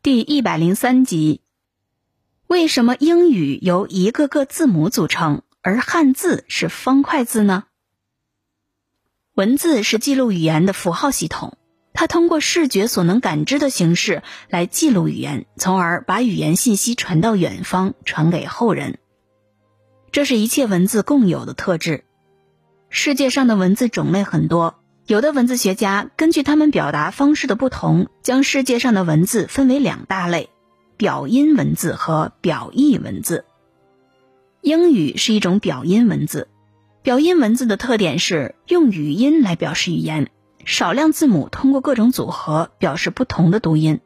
第一百零三集：为什么英语由一个个字母组成，而汉字是方块字呢？文字是记录语言的符号系统，它通过视觉所能感知的形式来记录语言，从而把语言信息传到远方，传给后人。这是一切文字共有的特质。世界上的文字种类很多。有的文字学家根据他们表达方式的不同，将世界上的文字分为两大类：表音文字和表意文字。英语是一种表音文字。表音文字的特点是用语音来表示语言，少量字母通过各种组合表示不同的读音，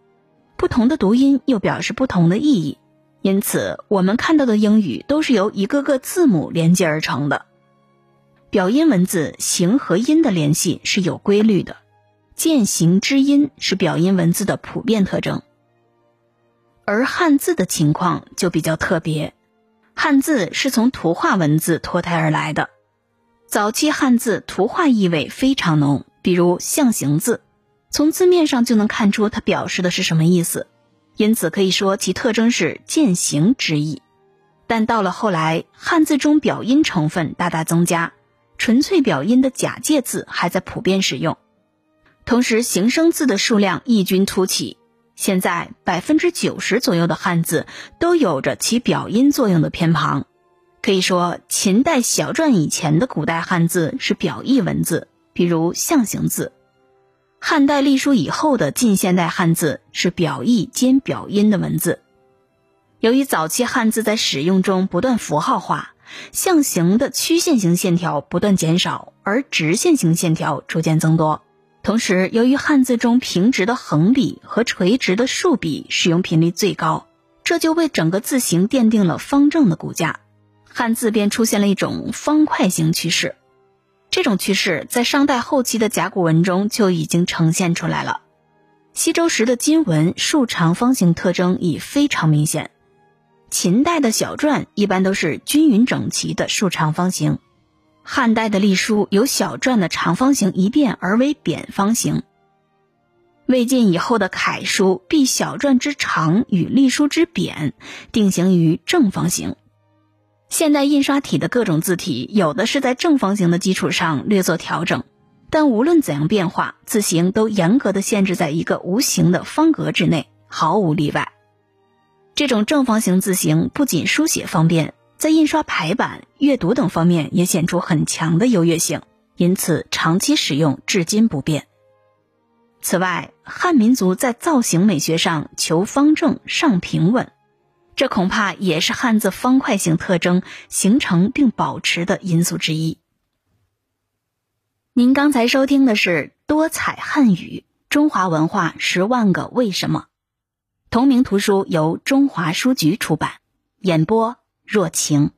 不同的读音又表示不同的意义。因此，我们看到的英语都是由一个个字母连接而成的。表音文字形和音的联系是有规律的，渐形之音是表音文字的普遍特征。而汉字的情况就比较特别，汉字是从图画文字脱胎而来的。早期汉字图画意味非常浓，比如象形字，从字面上就能看出它表示的是什么意思，因此可以说其特征是渐形之意。但到了后来，汉字中表音成分大大增加。纯粹表音的假借字还在普遍使用，同时形声字的数量异军突起。现在百分之九十左右的汉字都有着起表音作用的偏旁，可以说秦代小篆以前的古代汉字是表意文字，比如象形字；汉代隶书以后的近现代汉字是表意兼表音的文字。由于早期汉字在使用中不断符号化。象形的曲线型线条不断减少，而直线型线条逐渐增多。同时，由于汉字中平直的横笔和垂直的竖笔使用频率最高，这就为整个字形奠定了方正的骨架，汉字便出现了一种方块形趋势。这种趋势在商代后期的甲骨文中就已经呈现出来了。西周时的金文竖长方形特征已非常明显。秦代的小篆一般都是均匀整齐的竖长方形，汉代的隶书由小篆的长方形一变而为扁方形。魏晋以后的楷书必小篆之长与隶书之扁，定型于正方形。现代印刷体的各种字体，有的是在正方形的基础上略作调整，但无论怎样变化，字形都严格的限制在一个无形的方格之内，毫无例外。这种正方形字形不仅书写方便，在印刷排版、阅读等方面也显出很强的优越性，因此长期使用至今不变。此外，汉民族在造型美学上求方正、上平稳，这恐怕也是汉字方块形特征形成并保持的因素之一。您刚才收听的是多彩汉语中华文化十万个为什么。同名图书由中华书局出版，演播若晴。